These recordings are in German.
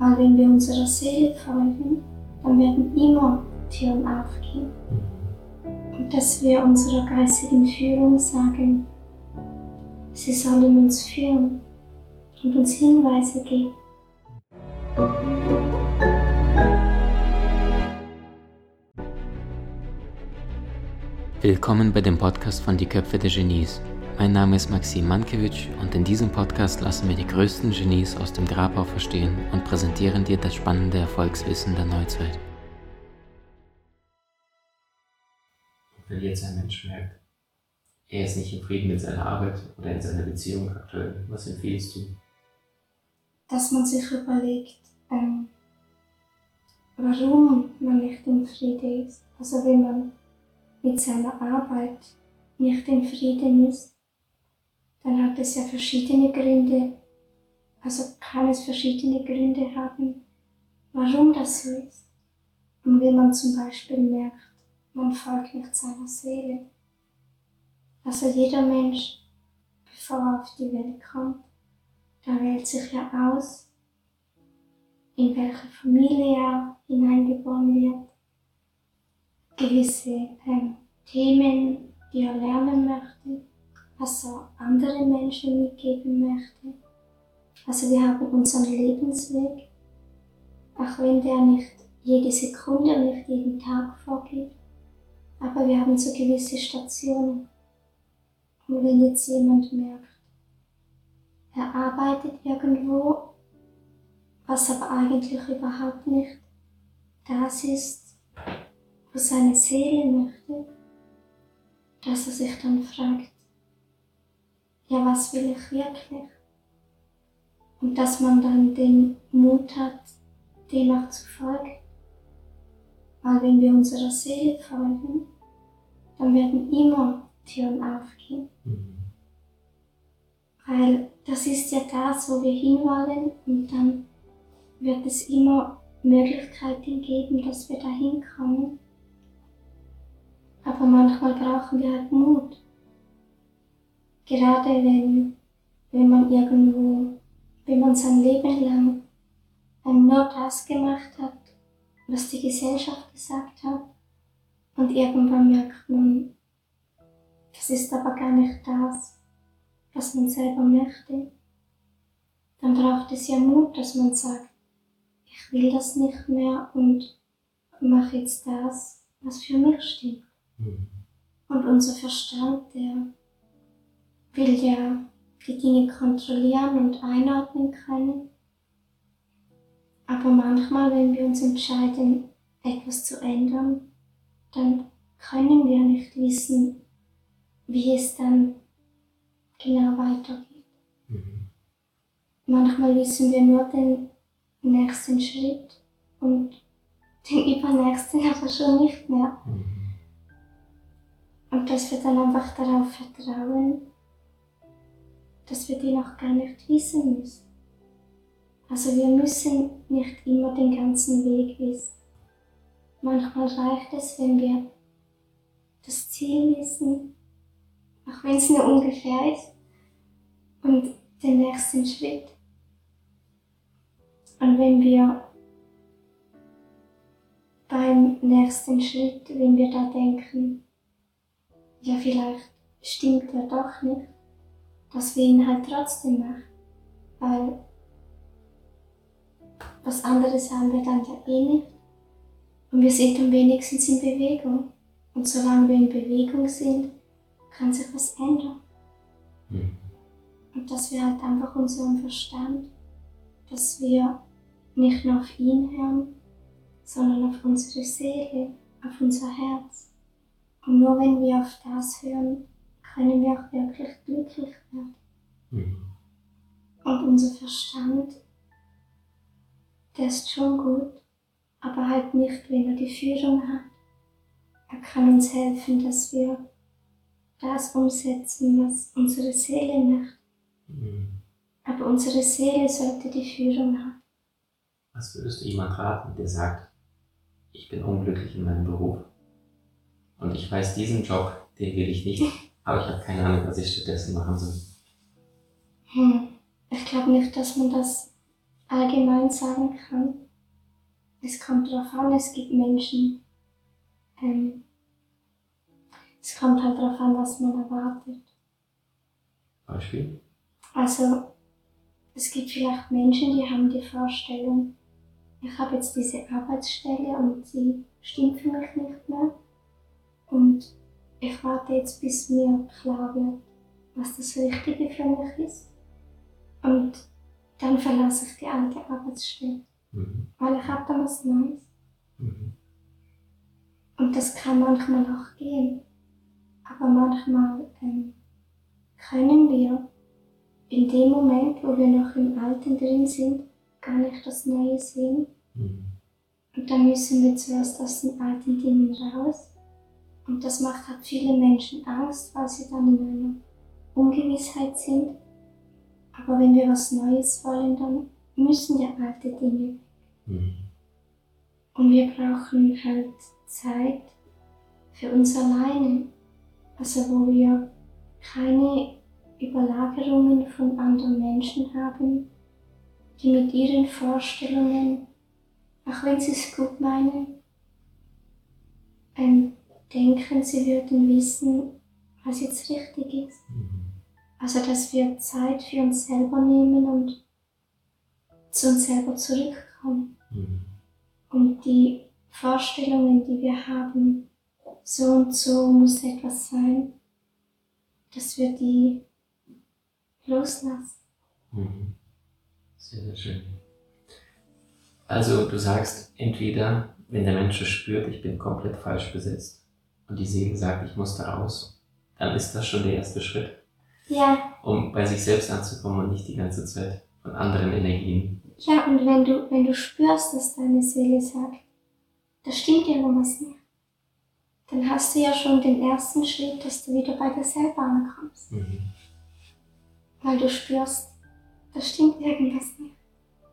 Weil wenn wir unserer Seele folgen, dann werden immer Türen aufgehen. Und dass wir unserer geistigen Führung sagen, sie sollen uns führen und uns Hinweise geben. Willkommen bei dem Podcast von Die Köpfe der Genies. Mein Name ist Maxim Mankewitsch und in diesem Podcast lassen wir die größten Genies aus dem Grabau verstehen und präsentieren dir das spannende Erfolgswissen der Neuzeit. Wenn jetzt ein Mensch merkt, er ist nicht im Frieden mit seiner Arbeit oder in seiner Beziehung aktuell, was empfiehlst du? Dass man sich überlegt, ähm, warum man nicht im Frieden ist. Also wenn man mit seiner Arbeit nicht im Frieden ist, dann hat es ja verschiedene Gründe, also kann es verschiedene Gründe haben, warum das so ist. Und wenn man zum Beispiel merkt, man folgt nicht seiner Seele, also jeder Mensch, bevor er auf die Welt kommt, der wählt sich ja aus, in welche Familie er hineingeboren wird, gewisse ähm, Themen, die er lernen möchte was er andere Menschen mitgeben möchte. Also wir haben unseren Lebensweg, auch wenn der nicht jede Sekunde und nicht jeden Tag vorgibt, aber wir haben so gewisse Stationen. Und wenn jetzt jemand merkt, er arbeitet irgendwo, was aber eigentlich überhaupt nicht das ist, wo seine Seele möchte, dass er sich dann fragt, ja, was will ich wirklich? Und dass man dann den Mut hat, dem zu folgen. Weil wenn wir unserer Seele folgen, dann werden immer Türen aufgehen. Mhm. Weil das ist ja das, wo wir hinwollen und dann wird es immer Möglichkeiten geben, dass wir da hinkommen. Aber manchmal brauchen wir halt Mut. Gerade wenn, wenn man irgendwo, wenn man sein Leben lang nur das gemacht hat, was die Gesellschaft gesagt hat, und irgendwann merkt man, das ist aber gar nicht das, was man selber möchte, dann braucht es ja Mut, dass man sagt, ich will das nicht mehr und mache jetzt das, was für mich stimmt. Mhm. Und unser Verstand, der will ja die Dinge kontrollieren und einordnen können. Aber manchmal, wenn wir uns entscheiden, etwas zu ändern, dann können wir nicht wissen, wie es dann genau weitergeht. Mhm. Manchmal wissen wir nur den nächsten Schritt und den übernächsten aber schon nicht mehr. Mhm. Und dass wir dann einfach darauf vertrauen, dass wir die noch gar nicht wissen müssen. Also wir müssen nicht immer den ganzen Weg wissen. Manchmal reicht es, wenn wir das Ziel wissen, auch wenn es nur ungefähr ist, und den nächsten Schritt. Und wenn wir beim nächsten Schritt, wenn wir da denken, ja vielleicht stimmt er doch nicht, dass wir ihn halt trotzdem machen. Weil was anderes haben wir dann ja eh nicht. Und wir sind dann wenigstens in Bewegung. Und solange wir in Bewegung sind, kann sich was ändern. Mhm. Und dass wir halt einfach unseren Verstand, dass wir nicht nur auf ihn hören, sondern auf unsere Seele, auf unser Herz. Und nur wenn wir auf das hören, können wir auch wirklich glücklich werden. Mhm. Und unser Verstand, der ist schon gut, aber halt nicht, wenn er die Führung hat. Er kann uns helfen, dass wir das umsetzen, was unsere Seele macht. Mhm. Aber unsere Seele sollte die Führung haben. Was würdest du jemand raten, der sagt, ich bin unglücklich in meinem Beruf und ich weiß, diesen Job, den will ich nicht aber ich habe keine Ahnung, was ich stattdessen machen soll. Hm. Ich glaube nicht, dass man das allgemein sagen kann. Es kommt darauf an, es gibt Menschen, ähm, es kommt halt darauf an, was man erwartet. Beispiel? Also, es gibt vielleicht Menschen, die haben die Vorstellung, ich habe jetzt diese Arbeitsstelle und sie stimmt für mich nicht mehr. Und ich warte jetzt, bis mir klar wird, was das Richtige für mich ist. Und dann verlasse ich die alte Arbeitsstelle. Mhm. Weil ich habe dann was Neues. Mhm. Und das kann manchmal auch gehen. Aber manchmal ähm, können wir in dem Moment, wo wir noch im Alten drin sind, gar nicht das Neue sehen. Mhm. Und dann müssen wir zuerst aus den alten Dingen raus. Und das macht halt viele Menschen Angst, weil sie dann in einer Ungewissheit sind. Aber wenn wir was Neues wollen, dann müssen ja alte Dinge weg. Mhm. Und wir brauchen halt Zeit für uns alleine. Also wo wir keine Überlagerungen von anderen Menschen haben, die mit ihren Vorstellungen, auch wenn sie es gut meinen, ähm, denken, sie würden wissen, was jetzt richtig ist. Mhm. Also dass wir Zeit für uns selber nehmen und zu uns selber zurückkommen. Mhm. Und die Vorstellungen, die wir haben, so und so muss etwas sein, dass wir die loslassen. Mhm. Sehr, sehr schön. Also du sagst entweder, wenn der Mensch spürt, ich bin komplett falsch besetzt und die Seele sagt, ich muss da raus, dann ist das schon der erste Schritt. Ja. Um bei sich selbst anzukommen und nicht die ganze Zeit von anderen Energien. Ja, und wenn du, wenn du spürst, dass deine Seele sagt, da stimmt irgendwas nicht, dann hast du ja schon den ersten Schritt, dass du wieder bei dir selber ankommst. Mhm. Weil du spürst, da stimmt irgendwas nicht.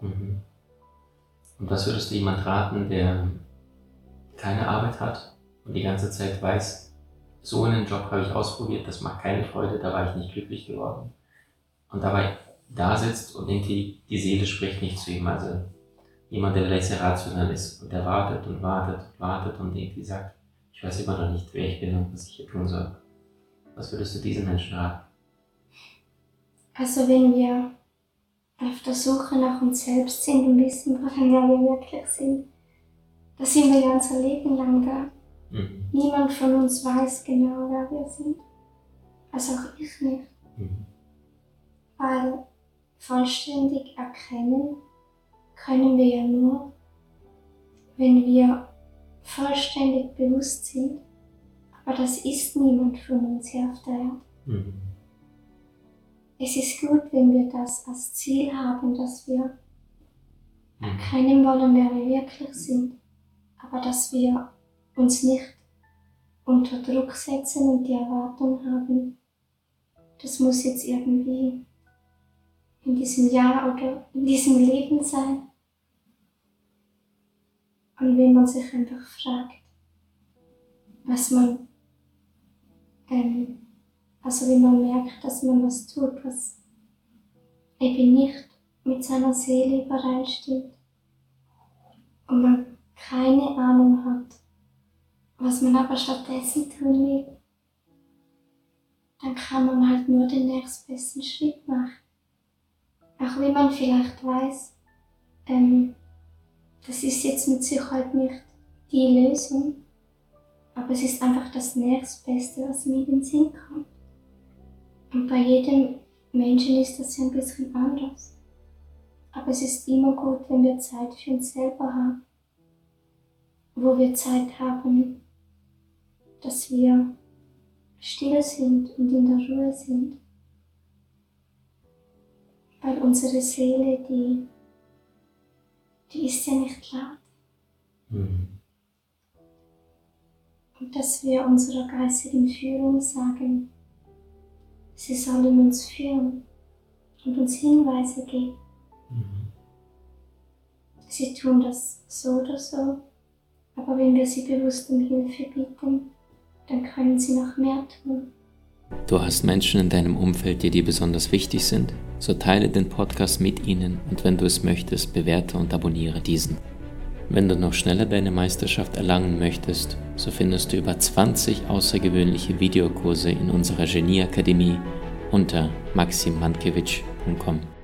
Mhm. Und was würdest du jemand raten, der keine Arbeit hat und die ganze Zeit weiß, so einen Job habe ich ausprobiert, das macht keine Freude, da war ich nicht glücklich geworden. Und dabei da sitzt und irgendwie die Seele spricht nicht zu ihm. Also jemand, der sehr rational ist und der wartet und wartet und wartet und irgendwie sagt, ich weiß immer noch nicht, wer ich bin und was ich hier tun soll. Was würdest du diesen Menschen raten? Also wenn wir auf der Suche nach uns selbst sind und wissen, woran wir wirklich sind, da sind wir ja unser Leben lang da. Mhm. Niemand von uns weiß genau, wer wir sind. Also auch ich nicht. Mhm. Weil vollständig erkennen können wir ja nur, wenn wir vollständig bewusst sind. Aber das ist niemand von uns hier auf der Erde. Mhm. Es ist gut, wenn wir das als Ziel haben, dass wir mhm. erkennen wollen, wer wir wirklich sind. Aber dass wir uns nicht unter Druck setzen und die Erwartung haben, das muss jetzt irgendwie in diesem Jahr oder in diesem Leben sein. Und wenn man sich einfach fragt, was man, ähm, also wenn man merkt, dass man was tut, was eben nicht mit seiner Seele übereinstimmt und man keine Ahnung hat, was man aber stattdessen tun will, dann kann man halt nur den nächstbesten Schritt machen. Auch wenn man vielleicht weiß, ähm, das ist jetzt mit Sicherheit nicht die Lösung, aber es ist einfach das nächstbeste, was mir in den Sinn kommt. Und bei jedem Menschen ist das ja ein bisschen anders. Aber es ist immer gut, wenn wir Zeit für uns selber haben, wo wir Zeit haben, dass wir still sind und in der Ruhe sind. Weil unsere Seele, die, die ist ja nicht laut. Mhm. Und dass wir unserer geistigen Führung sagen, sie sollen uns führen und uns Hinweise geben. Mhm. Sie tun das so oder so, aber wenn wir sie bewusst um Hilfe bitten, dann können sie noch mehr tun. Du hast Menschen in deinem Umfeld, die dir besonders wichtig sind? so teile den Podcast mit ihnen und wenn du es möchtest, bewerte und abonniere diesen. Wenn du noch schneller deine Meisterschaft erlangen möchtest, so findest du über 20 außergewöhnliche Videokurse in unserer Genieakademie unter maximmankiewicz.com.